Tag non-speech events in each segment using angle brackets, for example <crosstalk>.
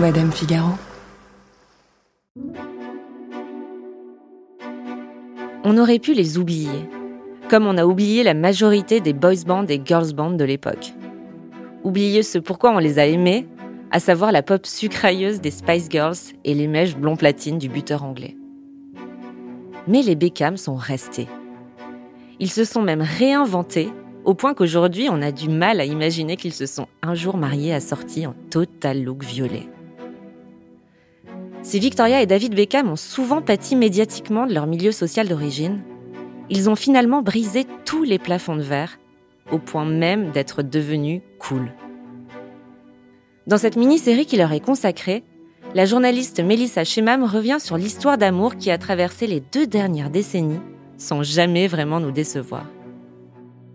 Madame Figaro. On aurait pu les oublier, comme on a oublié la majorité des boys bands et girls bands de l'époque. Oublier ce pourquoi on les a aimés, à savoir la pop sucrailleuse des Spice Girls et les mèches blond platine du buteur anglais. Mais les Beckham sont restés. Ils se sont même réinventés au point qu'aujourd'hui on a du mal à imaginer qu'ils se sont un jour mariés assortis en total look violet. Si Victoria et David Beckham ont souvent pâti médiatiquement de leur milieu social d'origine, ils ont finalement brisé tous les plafonds de verre, au point même d'être devenus cool. Dans cette mini-série qui leur est consacrée, la journaliste Melissa Shemam revient sur l'histoire d'amour qui a traversé les deux dernières décennies sans jamais vraiment nous décevoir.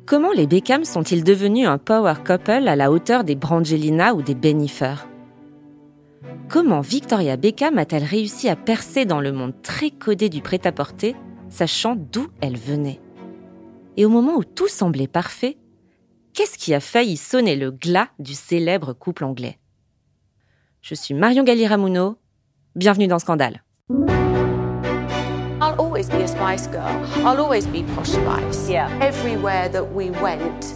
Comment les Beckham sont-ils devenus un power couple à la hauteur des Brangelina ou des Bennifer Comment Victoria Beckham a-t-elle réussi à percer dans le monde très codé du prêt-à-porter, sachant d'où elle venait? Et au moment où tout semblait parfait, qu'est-ce qui a failli sonner le glas du célèbre couple anglais? Je suis Marion Galli-Ramuno, bienvenue dans Scandale. I'll always be a Spice Girl. I'll always be Posh Spice. Yeah. Everywhere that we went,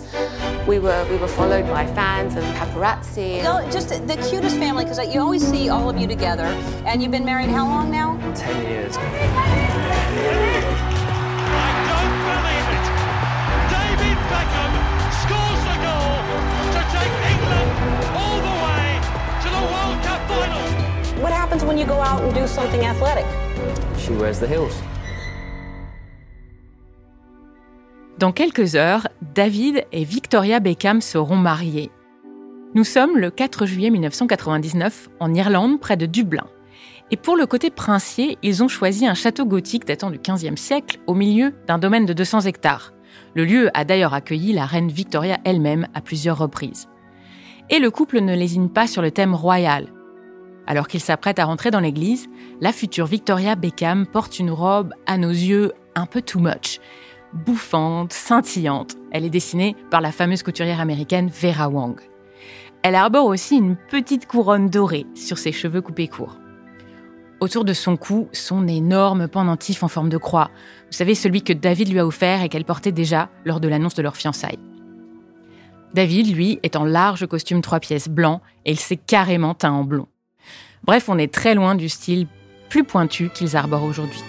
we were we were followed by fans and paparazzi. No, just the cutest family because you always see all of you together. And you've been married how long now? Ten years. I don't believe it. David Beckham scores the goal to take England all the way to the World Cup final. What happens when you go out and do something athletic? She wears the heels. Dans quelques heures, David et Victoria Beckham seront mariés. Nous sommes le 4 juillet 1999 en Irlande, près de Dublin. Et pour le côté princier, ils ont choisi un château gothique datant du XVe siècle au milieu d'un domaine de 200 hectares. Le lieu a d'ailleurs accueilli la reine Victoria elle-même à plusieurs reprises. Et le couple ne lésine pas sur le thème royal. Alors qu'il s'apprête à rentrer dans l'église, la future Victoria Beckham porte une robe à nos yeux un peu too much. Bouffante, scintillante. Elle est dessinée par la fameuse couturière américaine Vera Wang. Elle arbore aussi une petite couronne dorée sur ses cheveux coupés courts. Autour de son cou, son énorme pendentif en forme de croix. Vous savez, celui que David lui a offert et qu'elle portait déjà lors de l'annonce de leur fiançailles. David, lui, est en large costume trois pièces blanc et il s'est carrément teint en blond. Bref, on est très loin du style plus pointu qu'ils arborent aujourd'hui.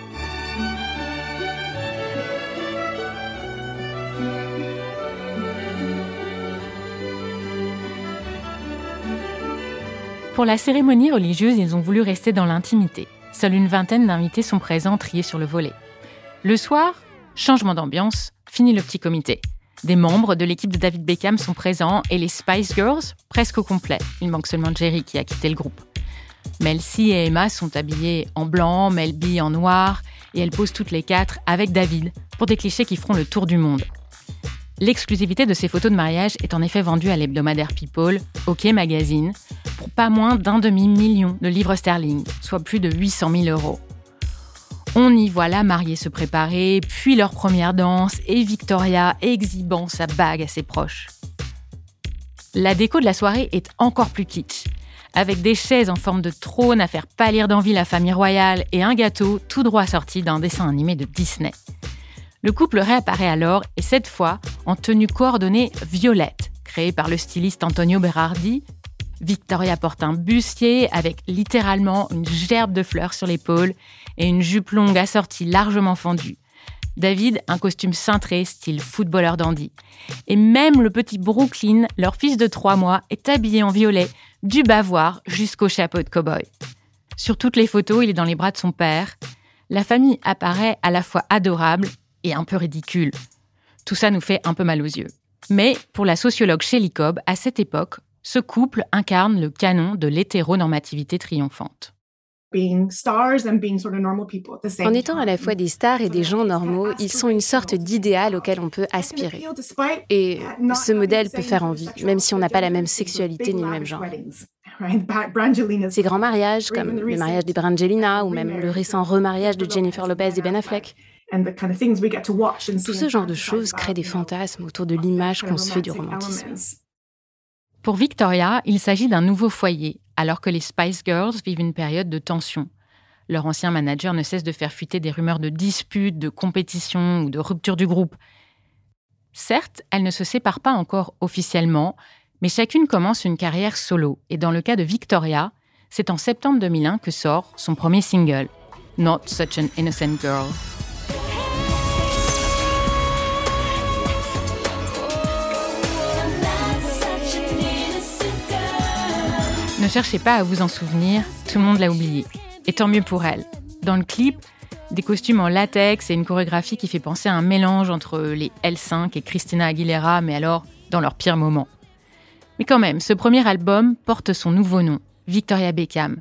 Pour la cérémonie religieuse, ils ont voulu rester dans l'intimité. Seule une vingtaine d'invités sont présents triés sur le volet. Le soir, changement d'ambiance, fini le petit comité. Des membres de l'équipe de David Beckham sont présents et les Spice Girls presque au complet. Il manque seulement Jerry qui a quitté le groupe. Mel et Emma sont habillées en blanc, Mel B en noir, et elles posent toutes les quatre avec David pour des clichés qui feront le tour du monde. L'exclusivité de ces photos de mariage est en effet vendue à l'hebdomadaire People, OK Magazine, pas moins d'un demi-million de livres sterling, soit plus de 800 000 euros. On y voit la mariée se préparer, puis leur première danse, et Victoria exhibant sa bague à ses proches. La déco de la soirée est encore plus kitsch, avec des chaises en forme de trône à faire pâlir d'envie la famille royale et un gâteau tout droit sorti d'un dessin animé de Disney. Le couple réapparaît alors, et cette fois en tenue coordonnée violette, créée par le styliste Antonio Berardi. Victoria porte un bustier avec littéralement une gerbe de fleurs sur l'épaule et une jupe longue assortie largement fendue. David, un costume cintré, style footballeur dandy. Et même le petit Brooklyn, leur fils de trois mois, est habillé en violet, du bavoir jusqu'au chapeau de cow-boy. Sur toutes les photos, il est dans les bras de son père. La famille apparaît à la fois adorable et un peu ridicule. Tout ça nous fait un peu mal aux yeux. Mais pour la sociologue Shelley Cobb, à cette époque, ce couple incarne le canon de l'hétéronormativité triomphante. En étant à la fois des stars et des gens normaux, ils sont une sorte d'idéal auquel on peut aspirer. Et ce modèle peut faire envie, même si on n'a pas la même sexualité ni le même genre. <laughs> Ces grands mariages, comme le mariage des Brangelina ou même le récent remariage de Jennifer Lopez et Ben Affleck, tout ce genre de choses crée des fantasmes autour de l'image qu'on se fait du romantisme. Pour Victoria, il s'agit d'un nouveau foyer, alors que les Spice Girls vivent une période de tension. Leur ancien manager ne cesse de faire fuiter des rumeurs de disputes, de compétition ou de rupture du groupe. Certes, elles ne se séparent pas encore officiellement, mais chacune commence une carrière solo. Et dans le cas de Victoria, c'est en septembre 2001 que sort son premier single, Not Such an Innocent Girl. Ne cherchez pas à vous en souvenir, tout le monde l'a oublié. Et tant mieux pour elle. Dans le clip, des costumes en latex et une chorégraphie qui fait penser à un mélange entre les L5 et Christina Aguilera, mais alors dans leur pire moment. Mais quand même, ce premier album porte son nouveau nom, Victoria Beckham.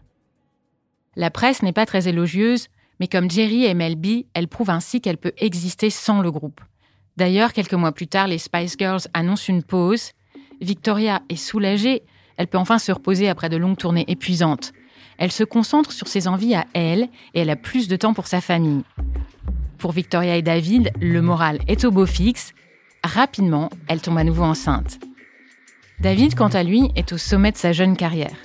La presse n'est pas très élogieuse, mais comme Jerry et Melby, elle prouve ainsi qu'elle peut exister sans le groupe. D'ailleurs, quelques mois plus tard, les Spice Girls annoncent une pause. Victoria est soulagée, elle peut enfin se reposer après de longues tournées épuisantes. Elle se concentre sur ses envies à elle et elle a plus de temps pour sa famille. Pour Victoria et David, le moral est au beau fixe. Rapidement, elle tombe à nouveau enceinte. David, quant à lui, est au sommet de sa jeune carrière.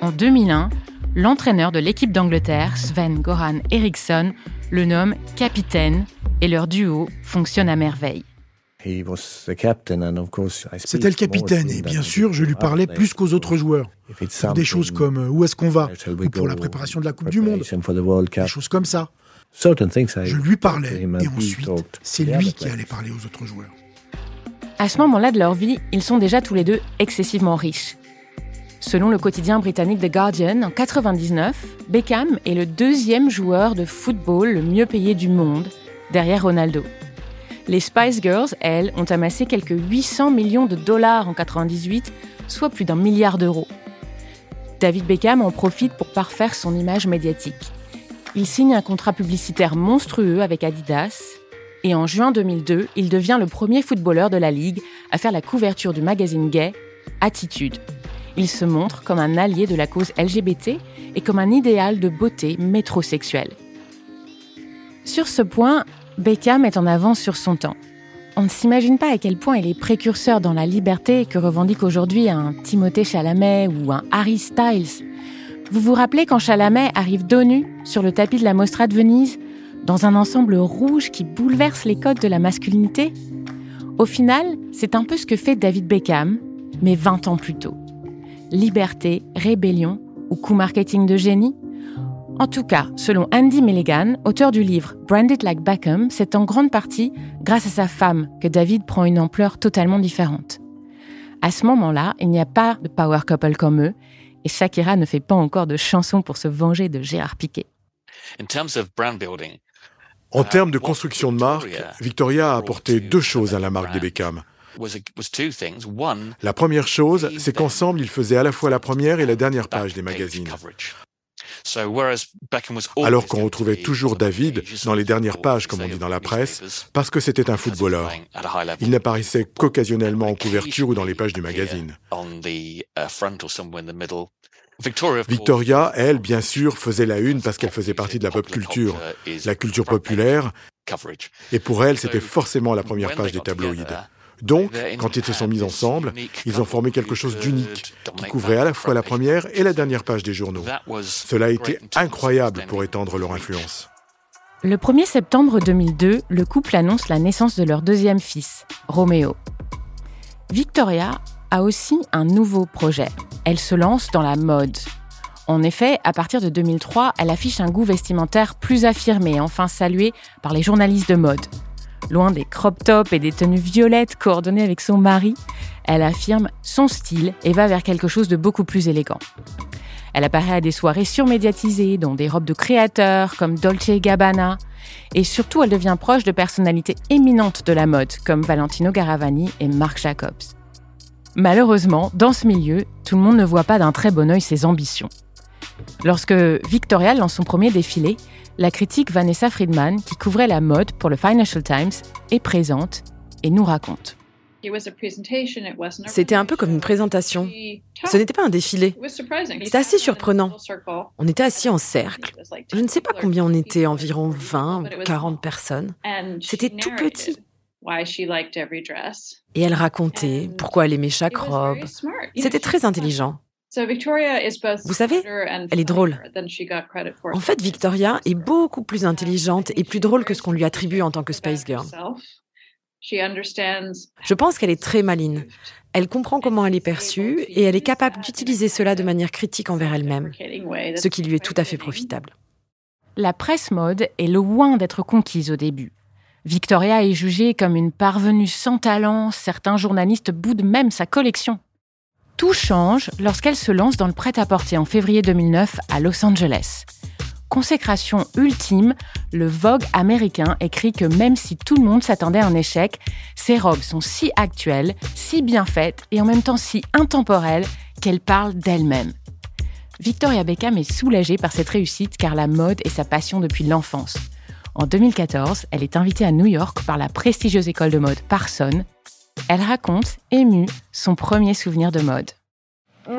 En 2001, l'entraîneur de l'équipe d'Angleterre, Sven Goran Eriksson, le nomme capitaine et leur duo fonctionne à merveille. C'était le capitaine et bien sûr, je lui parlais plus qu'aux autres joueurs. Pour des choses comme euh, où est-ce qu'on va? ou pour la préparation de la Coupe du Monde. Des choses comme ça. Je lui parlais et ensuite, c'est lui qui allait parler aux autres joueurs. À ce moment-là de leur vie, ils sont déjà tous les deux excessivement riches. Selon le quotidien britannique The Guardian, en 99, Beckham est le deuxième joueur de football le mieux payé du monde, derrière Ronaldo. Les Spice Girls, elles, ont amassé quelques 800 millions de dollars en 98, soit plus d'un milliard d'euros. David Beckham en profite pour parfaire son image médiatique. Il signe un contrat publicitaire monstrueux avec Adidas et en juin 2002, il devient le premier footballeur de la ligue à faire la couverture du magazine gay Attitude. Il se montre comme un allié de la cause LGBT et comme un idéal de beauté métrosexuelle. Sur ce point, Beckham est en avance sur son temps. On ne s'imagine pas à quel point il est précurseur dans la liberté que revendique aujourd'hui un Timothée Chalamet ou un Harry Styles. Vous vous rappelez quand Chalamet arrive dos nu sur le tapis de la Mostra de Venise, dans un ensemble rouge qui bouleverse les codes de la masculinité? Au final, c'est un peu ce que fait David Beckham, mais 20 ans plus tôt. Liberté, rébellion ou coup marketing de génie? En tout cas, selon Andy Milligan, auteur du livre Branded Like Beckham, c'est en grande partie grâce à sa femme que David prend une ampleur totalement différente. À ce moment-là, il n'y a pas de power couple comme eux, et Shakira ne fait pas encore de chansons pour se venger de Gérard Piquet. En termes de construction de marque, Victoria a apporté deux choses à la marque des Beckham. La première chose, c'est qu'ensemble, ils faisaient à la fois la première et la dernière page des magazines. Alors qu'on retrouvait toujours David dans les dernières pages, comme on dit dans la presse, parce que c'était un footballeur. Il n'apparaissait qu'occasionnellement en couverture ou dans les pages du magazine. Uh, Victoria, elle, bien sûr, faisait la une parce qu'elle faisait partie de la pop culture, la culture populaire, et pour elle, c'était forcément la première page des tabloïds. Donc, quand ils se sont mis ensemble, ils ont formé quelque chose d'unique qui couvrait à la fois la première et la dernière page des journaux. Cela a été incroyable pour étendre leur influence. Le 1er septembre 2002, le couple annonce la naissance de leur deuxième fils, Roméo. Victoria a aussi un nouveau projet. Elle se lance dans la mode. En effet, à partir de 2003, elle affiche un goût vestimentaire plus affirmé, enfin salué par les journalistes de mode. Loin des crop tops et des tenues violettes coordonnées avec son mari, elle affirme son style et va vers quelque chose de beaucoup plus élégant. Elle apparaît à des soirées surmédiatisées, dont des robes de créateurs comme Dolce Gabbana, et surtout elle devient proche de personnalités éminentes de la mode comme Valentino Garavani et Marc Jacobs. Malheureusement, dans ce milieu, tout le monde ne voit pas d'un très bon œil ses ambitions. Lorsque Victoria lance son premier défilé, la critique Vanessa Friedman, qui couvrait la mode pour le Financial Times, est présente et nous raconte. C'était un peu comme une présentation. Ce n'était pas un défilé. C'était assez surprenant. On était assis en cercle. Je ne sais pas combien on était, environ 20 ou 40 personnes. C'était tout petit. Et elle racontait pourquoi elle aimait chaque robe. C'était très intelligent. Vous savez, elle est drôle. En fait, Victoria est beaucoup plus intelligente et plus drôle que ce qu'on lui attribue en tant que Space Girl. Je pense qu'elle est très maline. Elle comprend comment elle est perçue et elle est capable d'utiliser cela de manière critique envers elle-même, ce qui lui est tout à fait profitable. La presse mode est loin d'être conquise au début. Victoria est jugée comme une parvenue sans talent, certains journalistes boudent même sa collection. Tout change lorsqu'elle se lance dans le prêt-à-porter en février 2009 à Los Angeles. Consécration ultime, le Vogue américain écrit que même si tout le monde s'attendait à un échec, ses robes sont si actuelles, si bien faites et en même temps si intemporelles qu'elles parlent d'elles-mêmes. Victoria Beckham est soulagée par cette réussite car la mode est sa passion depuis l'enfance. En 2014, elle est invitée à New York par la prestigieuse école de mode Parson elle raconte, émue, son premier souvenir de mode. Um,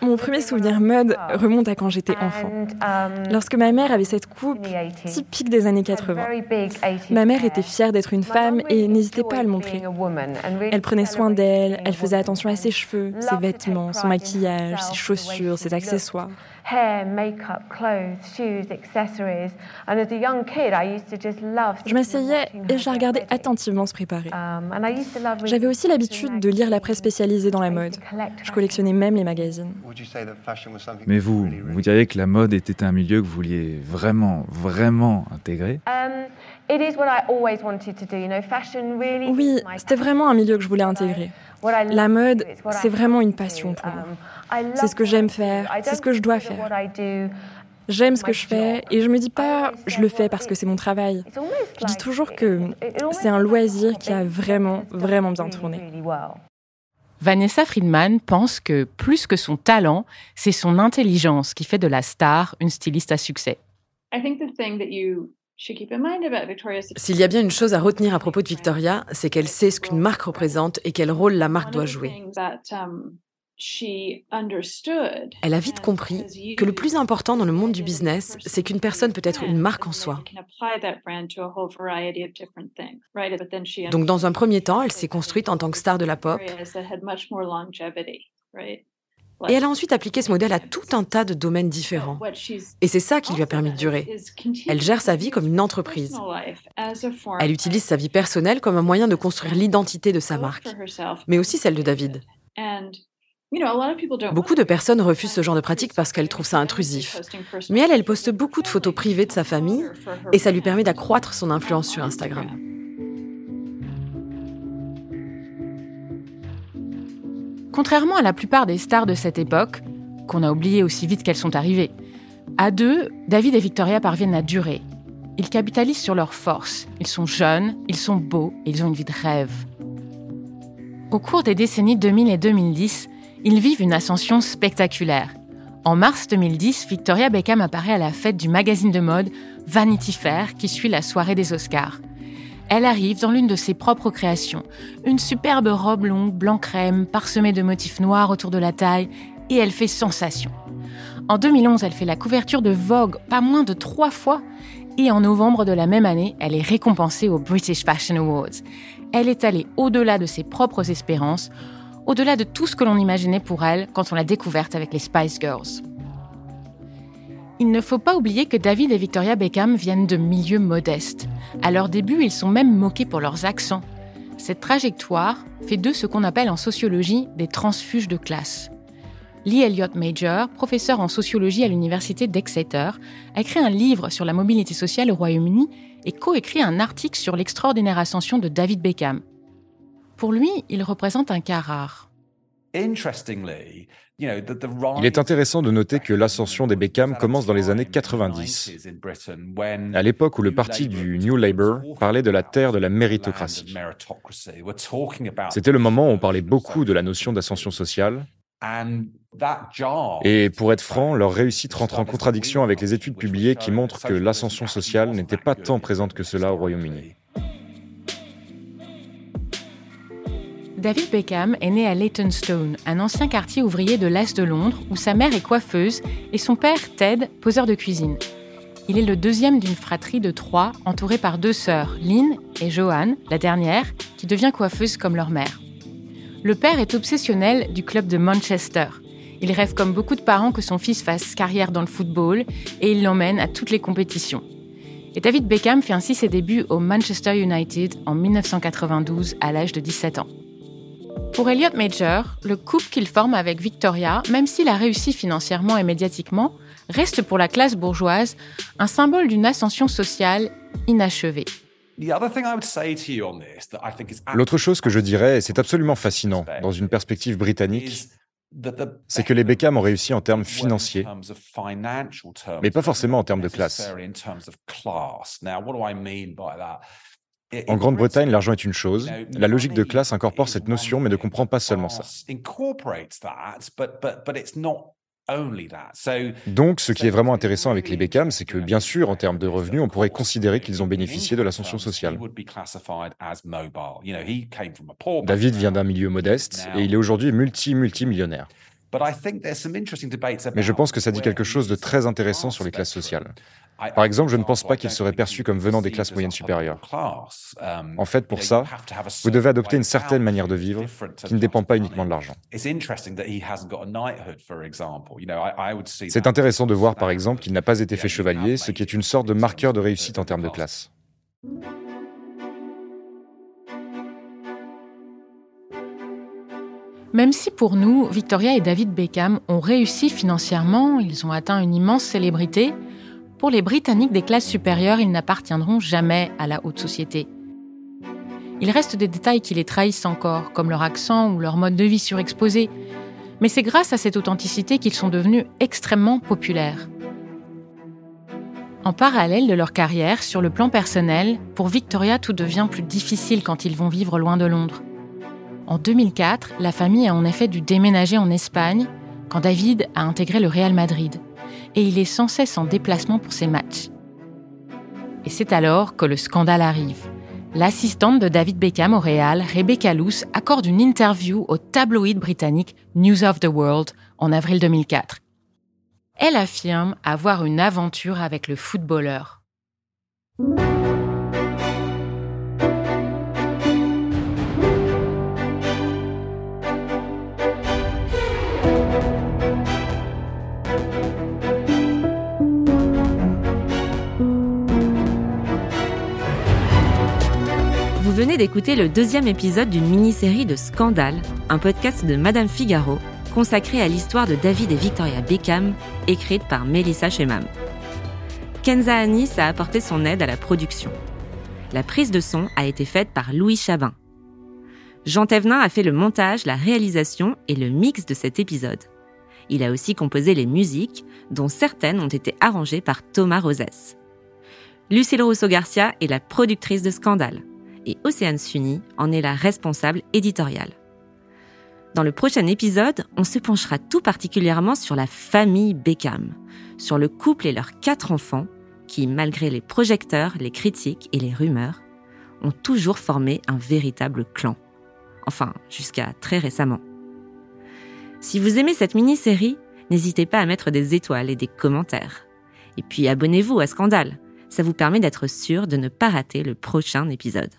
Mon premier souvenir mode remonte à quand j'étais enfant. Um, Lorsque ma mère avait cette coupe typique des années 80. Ma mère était fière d'être une femme et n'hésitait pas à le montrer. Elle prenait soin d'elle, elle faisait attention à ses cheveux, ses vêtements, son maquillage, ses chaussures, ses accessoires je m'asseyais et je la regardais attentivement se préparer. Um, J'avais aussi l'habitude de lire la presse spécialisée dans la mode. Je collectionnais même les magazines. Mais vous, vous diriez que la mode était un milieu que vous vouliez vraiment, vraiment intégrer? Um, Oui, c'était vraiment un milieu que je voulais intégrer. La mode, c'est vraiment une passion pour moi. Um, c'est ce que j'aime faire, c'est ce que je dois faire. J'aime ce que je fais et je me dis pas je le fais parce que c'est mon travail. Je dis toujours que c'est un loisir qui a vraiment, vraiment bien tourné. Vanessa Friedman pense que plus que son talent, c'est son intelligence qui fait de la star une styliste à succès. S'il y a bien une chose à retenir à propos de Victoria, c'est qu'elle sait ce qu'une marque représente et quel rôle la marque doit jouer. Um, Elle a vite compris que le plus important dans le monde du business, c'est qu'une personne peut être une marque en soi. Donc dans un premier temps, elle s'est construite en tant que star de la pop. Et elle a ensuite appliqué ce modèle à tout un tas de domaines différents. Et c'est ça qui lui a permis de durer. Elle gère sa vie comme une entreprise. Elle utilise sa vie personnelle comme un moyen de construire l'identité de sa marque, mais aussi celle de David. Beaucoup de personnes refusent ce genre de pratique parce qu'elles trouvent ça intrusif. Mais elle, elle poste beaucoup de photos privées de sa famille et ça lui permet d'accroître son influence sur Instagram. Contrairement à la plupart des stars de cette époque, qu'on a oublié aussi vite qu'elles sont arrivées, à deux, David et Victoria parviennent à durer. Ils capitalisent sur leurs forces. Ils sont jeunes, ils sont beaux et ils ont une vie de rêve. Au cours des décennies 2000 et 2010, ils vivent une ascension spectaculaire. En mars 2010, Victoria Beckham apparaît à la fête du magazine de mode Vanity Fair qui suit la soirée des Oscars elle arrive dans l'une de ses propres créations. Une superbe robe longue, blanc crème, parsemée de motifs noirs autour de la taille, et elle fait sensation. En 2011, elle fait la couverture de Vogue pas moins de trois fois, et en novembre de la même année, elle est récompensée aux British Fashion Awards. Elle est allée au-delà de ses propres espérances, au-delà de tout ce que l'on imaginait pour elle quand on l'a découverte avec les Spice Girls. Il ne faut pas oublier que David et Victoria Beckham viennent de milieux modestes. À leur début, ils sont même moqués pour leurs accents. Cette trajectoire fait d'eux ce qu'on appelle en sociologie des transfuges de classe. Lee Elliott Major, professeur en sociologie à l'université d'Exeter, a écrit un livre sur la mobilité sociale au Royaume-Uni et coécrit un article sur l'extraordinaire ascension de David Beckham. Pour lui, il représente un cas rare. Il est intéressant de noter que l'ascension des Beckham commence dans les années 90, à l'époque où le parti du New Labour parlait de la terre de la méritocratie. C'était le moment où on parlait beaucoup de la notion d'ascension sociale. Et pour être franc, leur réussite rentre en contradiction avec les études publiées qui montrent que l'ascension sociale n'était pas tant présente que cela au Royaume-Uni. David Beckham est né à Leytonstone, un ancien quartier ouvrier de l'Est de Londres, où sa mère est coiffeuse et son père, Ted, poseur de cuisine. Il est le deuxième d'une fratrie de trois, entourée par deux sœurs, Lynn et Joanne, la dernière, qui devient coiffeuse comme leur mère. Le père est obsessionnel du club de Manchester. Il rêve comme beaucoup de parents que son fils fasse carrière dans le football et il l'emmène à toutes les compétitions. Et David Beckham fait ainsi ses débuts au Manchester United en 1992 à l'âge de 17 ans. Pour Elliot Major, le couple qu'il forme avec Victoria, même s'il a réussi financièrement et médiatiquement, reste pour la classe bourgeoise un symbole d'une ascension sociale inachevée. L'autre chose que je dirais, et c'est absolument fascinant dans une perspective britannique, c'est que les Beckham ont réussi en termes financiers, mais pas forcément en termes de classe. En Grande-Bretagne, l'argent est une chose. La logique de classe incorpore cette notion, mais ne comprend pas seulement ça. Donc, ce qui est vraiment intéressant avec les Beckham, c'est que, bien sûr, en termes de revenus, on pourrait considérer qu'ils ont bénéficié de l'ascension sociale. David vient d'un milieu modeste et il est aujourd'hui multi-multimillionnaire. Mais je pense que ça dit quelque chose de très intéressant sur les classes sociales. Par exemple, je ne pense pas qu'il serait perçu comme venant des classes moyennes supérieures. En fait, pour ça, vous devez adopter une certaine manière de vivre qui ne dépend pas uniquement de l'argent. C'est intéressant de voir, par exemple, qu'il n'a pas été fait chevalier, ce qui est une sorte de marqueur de réussite en termes de classe. Même si pour nous, Victoria et David Beckham ont réussi financièrement, ils ont atteint une immense célébrité, pour les Britanniques des classes supérieures, ils n'appartiendront jamais à la haute société. Il reste des détails qui les trahissent encore, comme leur accent ou leur mode de vie surexposé. Mais c'est grâce à cette authenticité qu'ils sont devenus extrêmement populaires. En parallèle de leur carrière, sur le plan personnel, pour Victoria, tout devient plus difficile quand ils vont vivre loin de Londres. En 2004, la famille a en effet dû déménager en Espagne quand David a intégré le Real Madrid et il est sans cesse en déplacement pour ses matchs. Et c'est alors que le scandale arrive. L'assistante de David Beckham au Real, Rebecca Luce, accorde une interview au tabloïd britannique News of the World en avril 2004. Elle affirme avoir une aventure avec le footballeur. Venez d'écouter le deuxième épisode d'une mini-série de Scandale, un podcast de Madame Figaro consacré à l'histoire de David et Victoria Beckham, écrite par Melissa Shemam. Kenza Anis a apporté son aide à la production. La prise de son a été faite par Louis Chabin. Jean Thévenin a fait le montage, la réalisation et le mix de cet épisode. Il a aussi composé les musiques, dont certaines ont été arrangées par Thomas Rosès. Lucille Rousseau-Garcia est la productrice de Scandale et Océane Sunny en est la responsable éditoriale. Dans le prochain épisode, on se penchera tout particulièrement sur la famille Beckham, sur le couple et leurs quatre enfants qui, malgré les projecteurs, les critiques et les rumeurs, ont toujours formé un véritable clan. Enfin, jusqu'à très récemment. Si vous aimez cette mini-série, n'hésitez pas à mettre des étoiles et des commentaires. Et puis abonnez-vous à Scandale, ça vous permet d'être sûr de ne pas rater le prochain épisode.